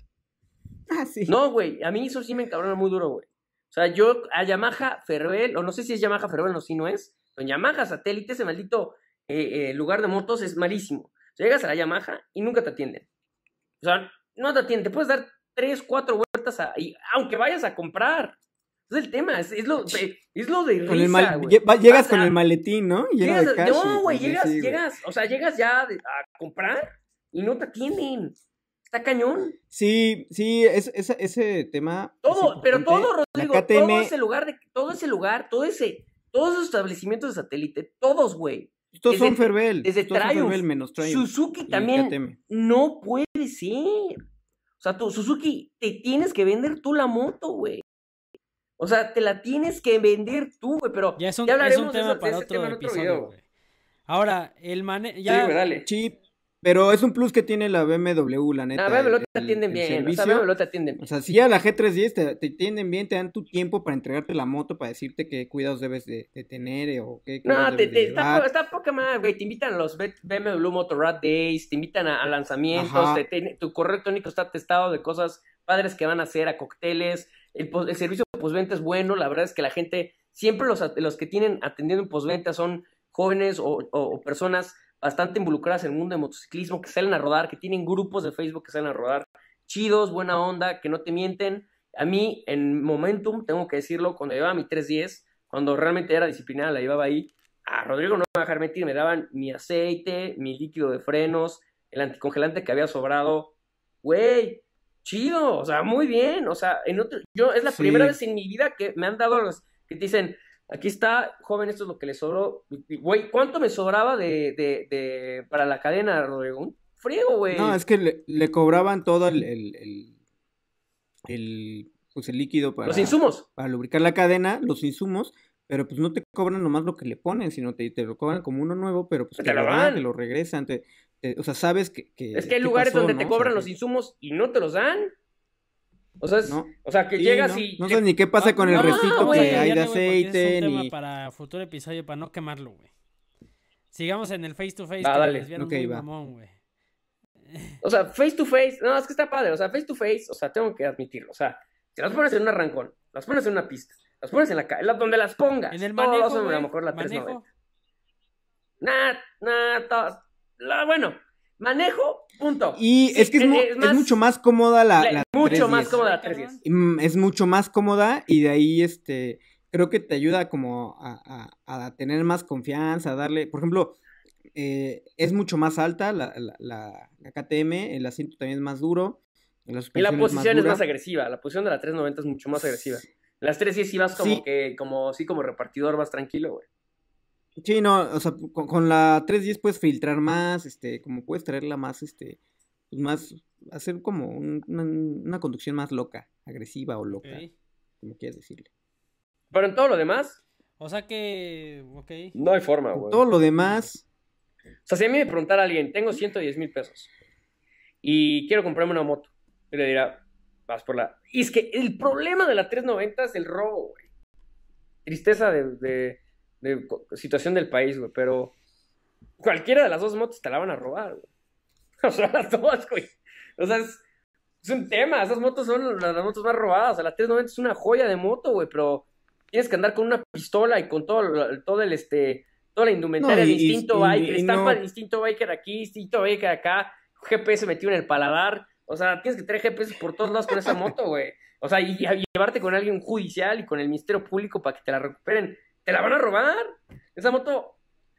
Ah, sí. No, güey, a mí eso sí me encabrona muy duro, güey. O sea, yo a Yamaha Ferroel, o no sé si es Yamaha Ferroel o si no es, pero Yamaha Satélite, ese maldito eh, eh, lugar de motos es malísimo. O sea, llegas a la Yamaha y nunca te atienden. O sea, no te atienden, te puedes dar tres, cuatro vueltas, a, aunque vayas a comprar. Es el tema, es, lo, es lo de risa, Llegas con el maletín, ¿no? Llegas, no, güey, llegas, llegas, o sea, llegas ya a comprar y no te atienden. Está cañón. Sí, sí, es, ese tema. Todo, pero todo, Rodrigo, todo ese lugar, de, todo ese lugar, todo ese, todos esos establecimientos de satélite, todos, güey. Estos son Ferbel. Desde Triumph, menos Suzuki también. No puede ser. O sea, tú, Suzuki, te tienes que vender tú la moto, güey. O sea, te la tienes que vender tú, güey, pero ya, es un, hablaremos tema de, para otro, episodio, güey. Ahora, el manejo. Ya, sí, dale. Chip, pero es un plus que tiene la BMW, la neta. La BMW te atienden bien. O sea, BMW te atienden O sea, si ya la G310 te, te, atienden bien, te dan tu tiempo para entregarte la moto, para decirte qué cuidados debes de, tener eh, o qué. No, te, te, está, está, poca madre, güey. Te invitan a los BMW Motorrad Days, te invitan a, lanzamientos, tu correo electrónico está testado de cosas padres que van a hacer, a cócteles. El, el servicio de postventa es bueno. La verdad es que la gente, siempre los, los que tienen atendiendo en postventa son jóvenes o, o personas bastante involucradas en el mundo de motociclismo, que salen a rodar, que tienen grupos de Facebook que salen a rodar, chidos, buena onda, que no te mienten. A mí, en Momentum, tengo que decirlo, cuando llevaba mi 310, cuando realmente era disciplinada, la llevaba ahí, a Rodrigo no me va a dejar mentir, me daban mi aceite, mi líquido de frenos, el anticongelante que había sobrado. Güey, chido, o sea, muy bien, o sea, en otro, yo es la primera vez en mi vida que me han dado los que te dicen, Aquí está, joven, esto es lo que le sobró. Güey, ¿cuánto me sobraba de, de, de para la cadena, Rodrigo? friego, güey. No, es que le, cobraban todo el, el, el, pues el líquido para... Los insumos. Para lubricar la cadena, los insumos, pero pues no te cobran nomás lo que le ponen, sino te, te lo cobran como uno nuevo, pero pues te, lo, dan, te lo regresan, o sea, sabes que... es que hay lugares donde te cobran los insumos y no te los dan. O sea, o sea que llegas y. No sé ni qué pasa con el restito que hay de aceite. Es un tema para futuro episodio, para no quemarlo, güey. Sigamos en el face to face. Ah, dale. Okay, mamón, o sea, face to face, no, es que está padre, o sea, face to face, o sea, tengo que admitirlo, o sea, si las pones en un arrancón, las pones en una pista, las pones en la calle, donde las pongas, en el manejo, a lo mejor la 390. Nah, nah, bueno, manejo, punto. Y es que es, mucho más cómoda la, la, Mucho más cómoda la 310. Mm, es mucho más cómoda y de ahí, este, creo que te ayuda como a, a, a tener más confianza, a darle, por ejemplo, eh, es mucho más alta la, la, KTM, el asiento también es más duro. y la posición es más, agresiva, la posición de la 390 es mucho más agresiva. Las 310 sí vas como que, como, sí, como repartidor, vas tranquilo, güey. Sí, no, o sea, con, la 310 puedes filtrar más, este, como puedes traerla más, este, pues más, hacer como una, conducción más loca, agresiva o loca, como quieras decirle. Pero en todo lo demás. O sea que, ok. No hay forma, güey. Todo lo demás, o sea, si a mí me preguntara alguien, tengo 110 mil pesos y quiero comprarme una moto, yo le dirá, vas por la... Y es que el problema de la 390 es el robo, güey. Tristeza de, de, situación del país, güey, pero cualquiera de las dos motos te la van a robar, güey. *laughs* O sea, las dos, güey. O sea, es, un tema. Esas motos son las, motos más robadas. O sea, la 390 es una joya de moto, güey, pero tienes que andar con una pistola y con todo, todo el, este, toda la indumentaria distinto biker, estampa distinto biker aquí, distinto biker acá, GPS metido en el paladar, o sea, tienes que tener GPS por todos lados con esa moto, güey. O sea, y, llevarte con alguien judicial y con el Ministerio Público para que te la recuperen. Te la van a robar. Esa moto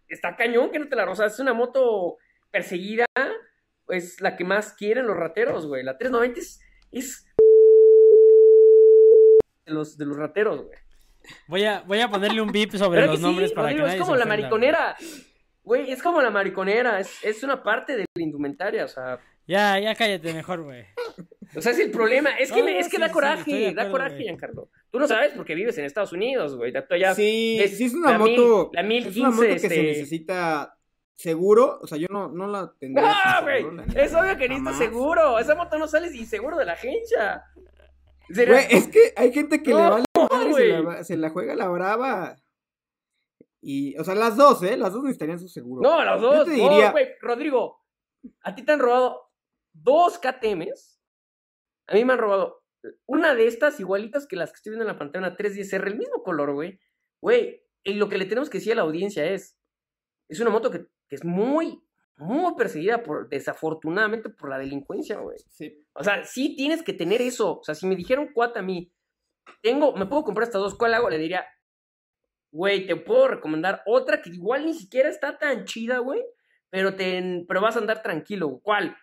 está cañón que no te la roban. Es una moto perseguida, pues la que más quieren los rateros, güey. La 390 es, es de los, de los rateros, güey. Voy a, voy a ponerle un beep sobre los nombres para que Es como la mariconera. Güey, es como la mariconera. Es, es una parte de la indumentaria, o sea. Ya, ya cállate mejor, güey. O sea, es el problema. Es que, es que da coraje, da coraje, Giancarlo. Tú no sabes porque vives en Estados Unidos, güey. sí, es, sí, es una moto. la 1015, es una moto que se este necesita seguro. O sea, yo no, no la tendría. ¡Ah, güey! Es obvio que necesita seguro. Esa moto no sale sin seguro de la agencia. Güey, es que hay gente que le vale madre se la, se la, juega la brava. Y, o sea, las dos, ¿eh? Las dos necesitarían su seguro. No, las dos. Yo te diría... güey, Rodrigo, a ti te han robado dos KTMs. A mí me han robado una de estas igualitas que las que estoy viendo en la pantalla, una 310R, el mismo color, güey. Güey, y lo que le tenemos que decir a la audiencia es, es una moto que, que es muy, muy perseguida por, desafortunadamente, por la delincuencia, güey. Sí. O sea, sí tienes que tener eso. O sea, si me dijeron cuata a mí, tengo, me puedo comprar estas dos, ¿cuál hago? Le diría, güey, te puedo recomendar otra que igual ni siquiera está tan chida, güey, pero, te, pero vas a andar tranquilo. ¿Cuál?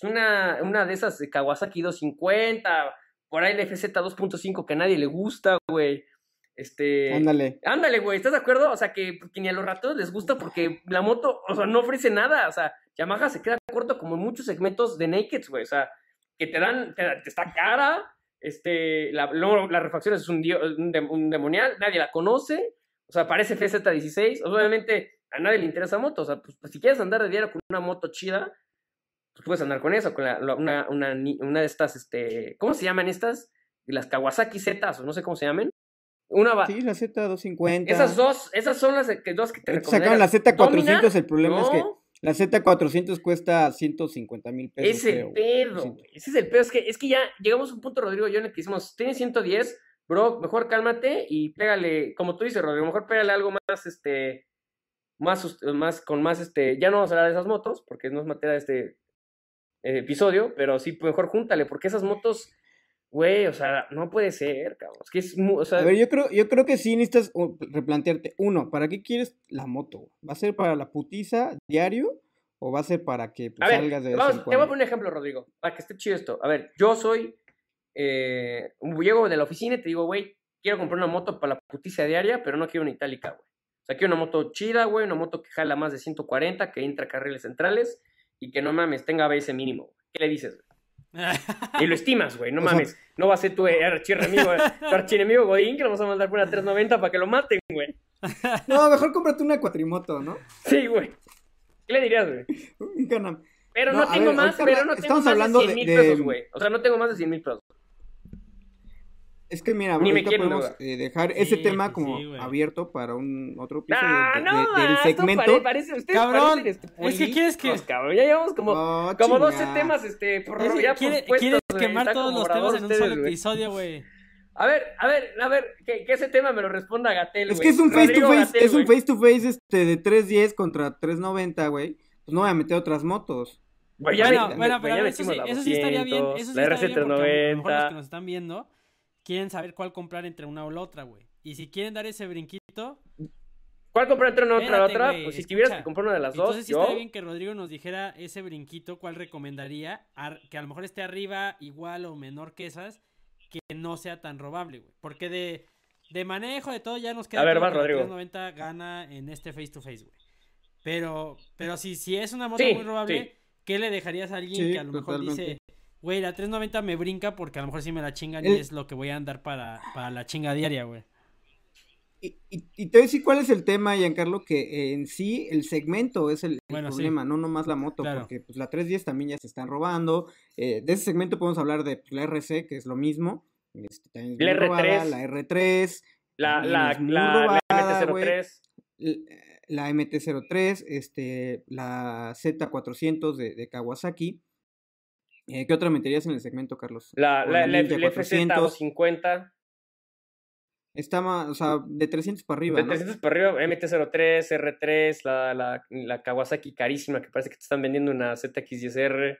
Es una, una de esas de Kawasaki 250, por ahí el FZ 2.5 que a nadie le gusta, güey. Este. Ándale. Ándale, güey, ¿estás de acuerdo? O sea, que, ni a los ratos les gusta porque la moto, o sea, no ofrece nada. O sea, Yamaha se queda corto como en muchos segmentos de Naked, güey. O sea, que te dan, te, está cara. Este, la, la refacción es un, un, demonial, nadie la conoce. O sea, parece FZ16. Obviamente, a nadie le interesa moto. O sea, pues, pues, si quieres andar de diario con una moto chida, pues puedes andar con eso, con una, una, una de estas, este, ¿cómo se llaman estas? Las Kawasaki Z, o no sé cómo se llaman. Una Sí, la Z250. Esas dos, esas son las que, dos que te recomiendo. Sacaron la Z400, el problema es que la Z400 cuesta 150 mil pesos. Ese pedo, ese es el pedo. Es que, es que ya llegamos a un punto, Rodrigo, yo en el que decimos, tienes 110, bro, mejor cálmate y pégale, como tú dices, Rodrigo, mejor pégale algo más, este, más, más, con más, este, ya no vamos a hablar de esas motos, porque no es materia de este eh, episodio, pero sí, mejor júntale, porque esas motos Güey, o sea, no puede ser, cabrón. Es que es o sea... A ver, yo creo, yo creo que sí necesitas replantearte. Uno, ¿para qué quieres la moto? ¿Va a ser para la putiza diario? ¿O va a ser para que pues, salgas de vamos, Te voy a poner un ejemplo, Rodrigo, para que esté chido esto. A ver, yo soy. Eh, llego de la oficina y te digo, güey, quiero comprar una moto para la putiza diaria, pero no quiero una itálica, güey. O sea, quiero una moto chida, güey, una moto que jala más de 140, que entra carriles centrales y que no mames, tenga ABS mínimo. ¿Qué le dices, güey? *laughs* y lo estimas, güey, no mames. No va a ser tu archienemigo, tu archienemigo Godín que lo vamos a mandar por una 390 para que lo maten, güey. No, mejor cómprate una cuatrimoto, ¿no? Sí, güey. ¿Qué le dirías, güey? Un canam. Pero no, tengo más, pero no tengo más de 100 mil pesos, güey. O sea, no tengo más de 100 mil pesos. Es que mira, Ni podemos eh, dejar ese tema como abierto para un otro episodio no, del segmento. parece, cabrón, este, es que quieres que cabrón, ya llevamos como, oh, como 12 temas este por es ya quiere, Quieres quemar todos los temas en un solo episodio, güey. A ver, a ver, a ver, que, que, ese tema me lo responda Gatel, Es que es un face to face, es un face to face este de 310 contra 390, güey. Pues no voy a meter otras motos. Bueno, bueno, pero eso, sí, eso sí estaría bien, eso sí estaría bien porque a lo mejor los que nos están viendo quieren saber cuál comprar entre una o la otra, güey. Y si quieren dar ese brinquito. ¿Cuál comprar entre una o la otra? pues si tuvieras que comprar una de las dos. Entonces sí estaría bien que Rodrigo nos dijera ese brinquito, cuál recomendaría. Que a lo mejor esté arriba, igual o menor que esas, que no sea tan robable, güey. Porque de, de manejo, de todo, ya nos queda. A ver, va, Rodrigo. 90 gana en este face to face, güey. Pero, pero si, si es una moto muy robable, ¿qué le dejarías a alguien que a lo mejor dice, Güey, la 390 me brinca porque a lo mejor sí me la chingan y es lo que voy a andar para, para la chinga diaria, güey. Y, y, te voy a decir cuál es el tema, Giancarlo, que en sí el segmento es el, problema, no nomás la moto, porque pues la 310 también ya se están robando. Eh, de ese segmento podemos hablar de pues, la RC, que es lo mismo. Este, la, R3. la R3. La, la, la, MT-03. La MT-03, este, la Z400 de, de Kawasaki. Eh, ¿Qué otra meterías en el segmento, Carlos? La, la, la, FZ250. Está más, o sea, de 300 para arriba. De 300 para arriba, MT-03, R3, la, la, la Kawasaki carísima, que parece que te están vendiendo una ZX10R.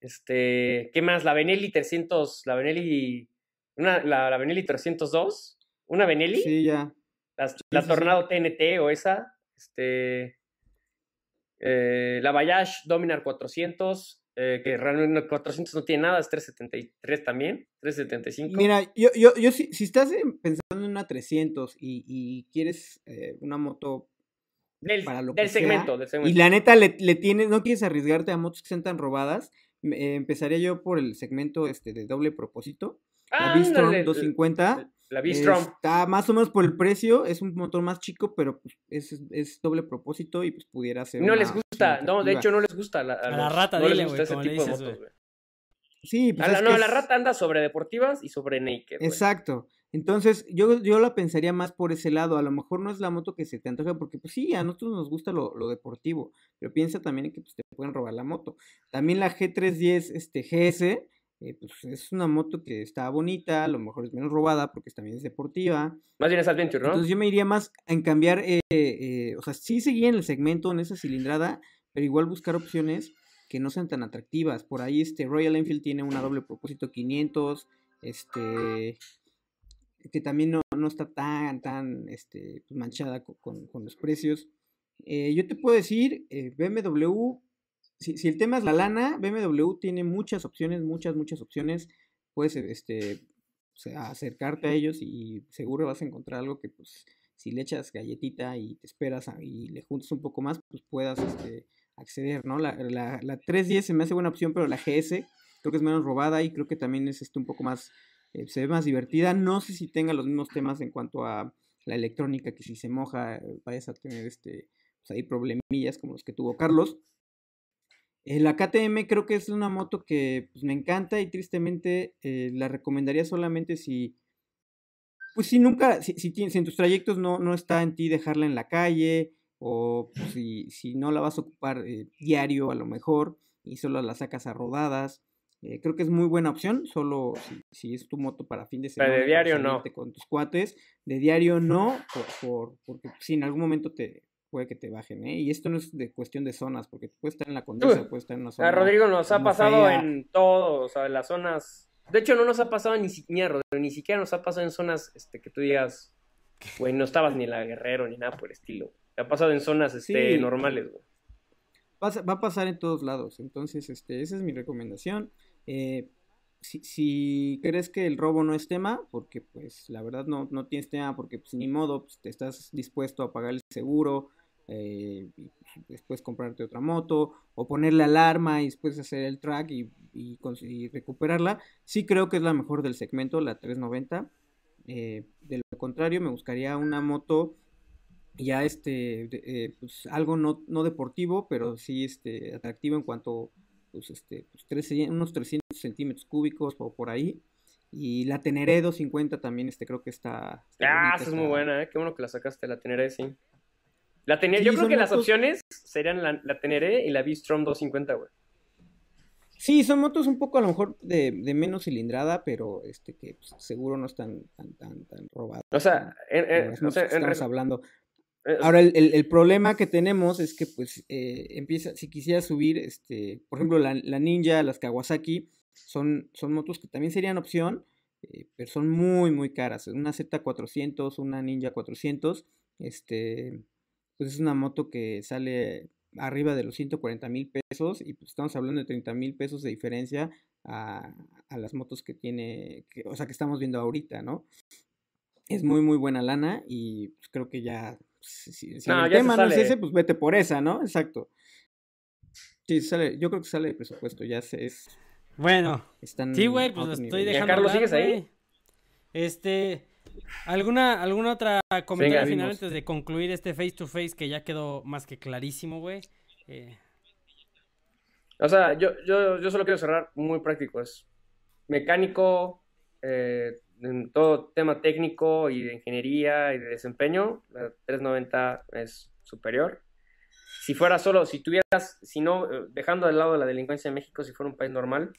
Este, ¿qué más? La Benelli 300, la Benelli, una, la, la Benelli 302, una Benelli. Sí, ya. La, Tornado TNT o esa, este, eh, la Bayash Dominar 400, eh, que realmente 400 no tiene nada, es 373 también, 375. Mira, yo, yo, yo si, si estás pensando en una 300 y, y quieres eh, una moto del, para lo del, segmento, del segmento, y la neta le, le, tienes, no quieres arriesgarte a motos que sean tan robadas, eh, empezaría yo por el segmento este de doble propósito. la Bistrom 250. La V-Strom. Está más o menos por el precio, es un motor más chico, pero pues, es, es doble propósito y pues pudiera ser. No les gusta, no, de hecho no les gusta. La, a, la rata, no dile, güey, como le dices, güey. Sí, pues la, no, la rata anda sobre deportivas y sobre naked. Exacto. Entonces, yo, yo la pensaría más por ese lado. A lo mejor no es la moto que se te antoja, porque pues sí, a nosotros nos gusta lo, lo deportivo, pero piensa también en que pues, te pueden robar la moto. También la G310 este, GS eh, pues es una moto que está bonita, a lo mejor es menos robada porque también es deportiva. Más bien es Adventure, ¿no? Entonces yo me iría más en cambiar, eh, eh, o sea, sí seguir en el segmento, en esa cilindrada, pero igual buscar opciones que no sean tan atractivas. Por ahí este Royal Enfield tiene una doble propósito 500, este que también no, no está tan, tan este, pues, manchada con, con, los precios. yo te puedo decir, BMW si, el tema es la lana, BMW tiene muchas opciones, muchas, muchas opciones. Puedes este, acercarte a ellos y seguro vas a encontrar algo que, pues, si le echas galletita y te esperas y le juntas un poco más, pues puedas este, acceder, ¿no? La, la, la 310 se me hace buena opción, pero la GS creo que es menos robada y creo que también es este, un poco más, eh, se ve más divertida. No sé si tenga los mismos temas en cuanto a la electrónica, que si se moja vayas a tener este, pues ahí problemillas como los que tuvo Carlos. Eh, la KTM creo que es una moto que pues, me encanta y tristemente eh, la recomendaría solamente si, pues si nunca, si, si, en tus trayectos no, no está en ti dejarla en la calle o pues, si, si no la vas a ocupar eh, diario a lo mejor y solo la sacas a rodadas. creo que es muy buena opción, solo si, es tu moto para fin de semana. de diario no. Con tus cuates. De diario no, por, porque si en algún momento te, puede que te bajen, ¿eh? Y esto no es de cuestión de zonas, porque puede estar en la Condesa, puede estar en una zona. A Rodrigo nos ha pasado en todo, o sea, en las zonas. De hecho, no nos ha pasado ni siquiera, ni siquiera nos ha pasado en zonas este, que tú digas, güey, no estabas ni en la Guerrero ni nada por el estilo. Ha pasado en zonas este, normales, güey. Va, va, a pasar en todos lados, entonces, este, esa es mi recomendación. Eh, si, si, crees que el robo no es tema, porque pues la verdad no, no tienes tema, porque pues ni modo, pues, te estás dispuesto a pagar el seguro, eh, y después comprarte otra moto o ponerle alarma y después hacer el track y, y, recuperarla. Sí creo que es la mejor del segmento, la 390. Eh, de lo contrario, me buscaría una moto ya este, eh, pues algo no, no, deportivo, pero sí este, atractivo en cuanto, pues este, pues unos 300 centímetros cúbicos o por ahí. Y la Teneré 250 también, este creo que está. ah, esa es muy buena, ¿eh? Qué bueno que la sacaste, la Teneré, sí. La Teneré, yo creo que las opciones serían la, la Teneré y la V-Strom 250, güey. Sí, son motos un poco a lo mejor de, menos cilindrada, pero este que pues, seguro no están tan, tan, tan robadas. O sea, en, estamos hablando. Eh, Ahora, el, problema que tenemos es que, pues, eh, empieza, si quisiera subir, este, por ejemplo, la, Ninja, las Kawasaki, son, son motos que también serían opción, eh, pero son muy, muy caras. Una Z400, una Ninja 400, este, pues es una moto que sale arriba de los 140 mil pesos y pues estamos hablando de 30 mil pesos de diferencia a, las motos que tiene, que, o sea, que estamos viendo ahorita, ¿no? Es muy, muy buena lana y pues, creo que ya, si, el tema no es ese, pues vete por esa, ¿no? Exacto. Sí, sale, yo creo que sale de presupuesto, ya se es... Bueno, sí, güey, pues estoy dejando... Carlos, ¿sigues ahí? Este, ¿Alguna, ¿Alguna otra comentario final antes de concluir este face to face que ya quedó más que clarísimo, güey? Eh... O sea, yo, yo, yo solo quiero cerrar muy práctico. Es mecánico, eh, en todo tema técnico y de ingeniería y de desempeño, la 390 es superior. Si fuera solo, si tuvieras, si no, eh, dejando de lado la delincuencia en México, si fuera un país normal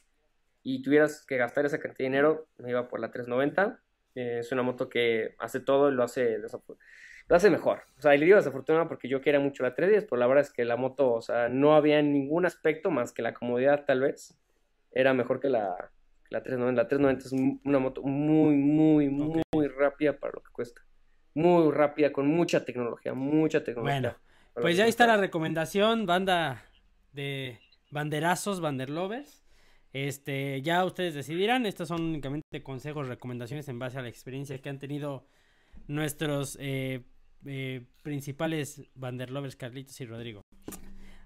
y tuvieras que gastar esa cantidad de dinero, me iba por la 390 eh, es una moto que hace todo y lo hace, lo hace mejor. O sea, y le digo desafortunado porque yo quería mucho la 310, pero la verdad es que la moto, o sea, no había ningún aspecto más que la comodidad tal vez. Era mejor que la, la 390. La 390 es una moto muy, muy, muy rápida para lo que cuesta. Muy rápida, con mucha tecnología, mucha tecnología. Bueno, pues ya está la recomendación, banda de banderazos, banderlovers. Este, ya ustedes decidirán. Estos son únicamente consejos, recomendaciones en base a la experiencia que han tenido nuestros eh, eh, principales Vanderlovers, Carlitos y Rodrigo.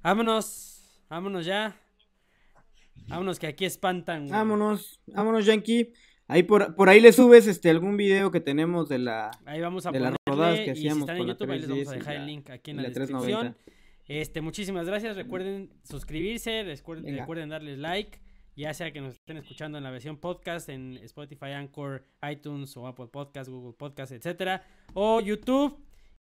Vámonos, vámonos ya. Vámonos que aquí espantan. Vámonos, vámonos, Yankee. Ahí por, por ahí le subes este algún video que tenemos de la ahí vamos a de las rodadas que hacíamos si están en YouTube, ahí les vamos a dejar el link aquí en la, descripción. Este, muchísimas gracias. Recuerden suscribirse, recuerden, recuerden darle like ya sea que nos estén escuchando en la versión podcast en Spotify, Anchor, iTunes o Apple Podcast, Google Podcast, etcétera, o YouTube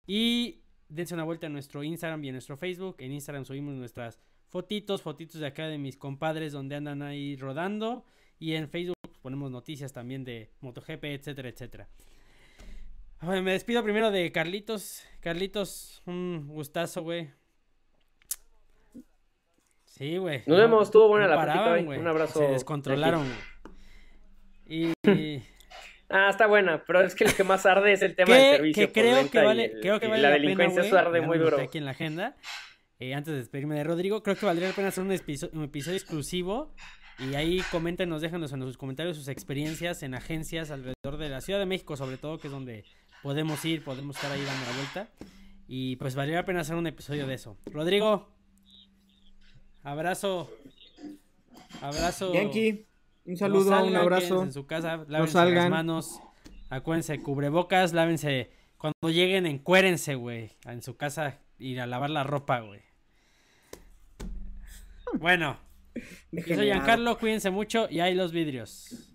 y dense una vuelta a nuestro Instagram y a nuestro Facebook. En Instagram subimos nuestras fotitos, fotitos de acá de mis compadres donde andan ahí rodando y en Facebook ponemos noticias también de MotoGP, etcétera, etcétera. me despido primero de Carlitos. Carlitos, un gustazo, güey. Sí, güey. Nos vemos, estuvo buena la paraban, Un abrazo. Se descontrolaron. Y, *laughs* Ah, está buena, pero es que lo que más arde es el tema del servicio. Que creo que vale, creo que vale la, delincuencia pena, arde muy duro. Aquí en la agenda. Eh, antes de despedirme de Rodrigo, creo que valdría la pena hacer un episodio, un episodio exclusivo. Y ahí coméntenos, déjanos en sus comentarios sus experiencias en agencias alrededor de la Ciudad de México, sobre todo, que es donde podemos ir, podemos estar ahí dando la vuelta. Y pues valdría la pena hacer un episodio de eso. Rodrigo, Abrazo. Abrazo. Yankee, un saludo, un abrazo. En su casa, lávense las manos. Acuérdense, cubrebocas, lávense. Cuando lleguen, encuérense, güey. En su casa, ir a lavar la ropa, güey. Bueno. Yo soy Giancarlo, cuídense mucho y hay los vidrios.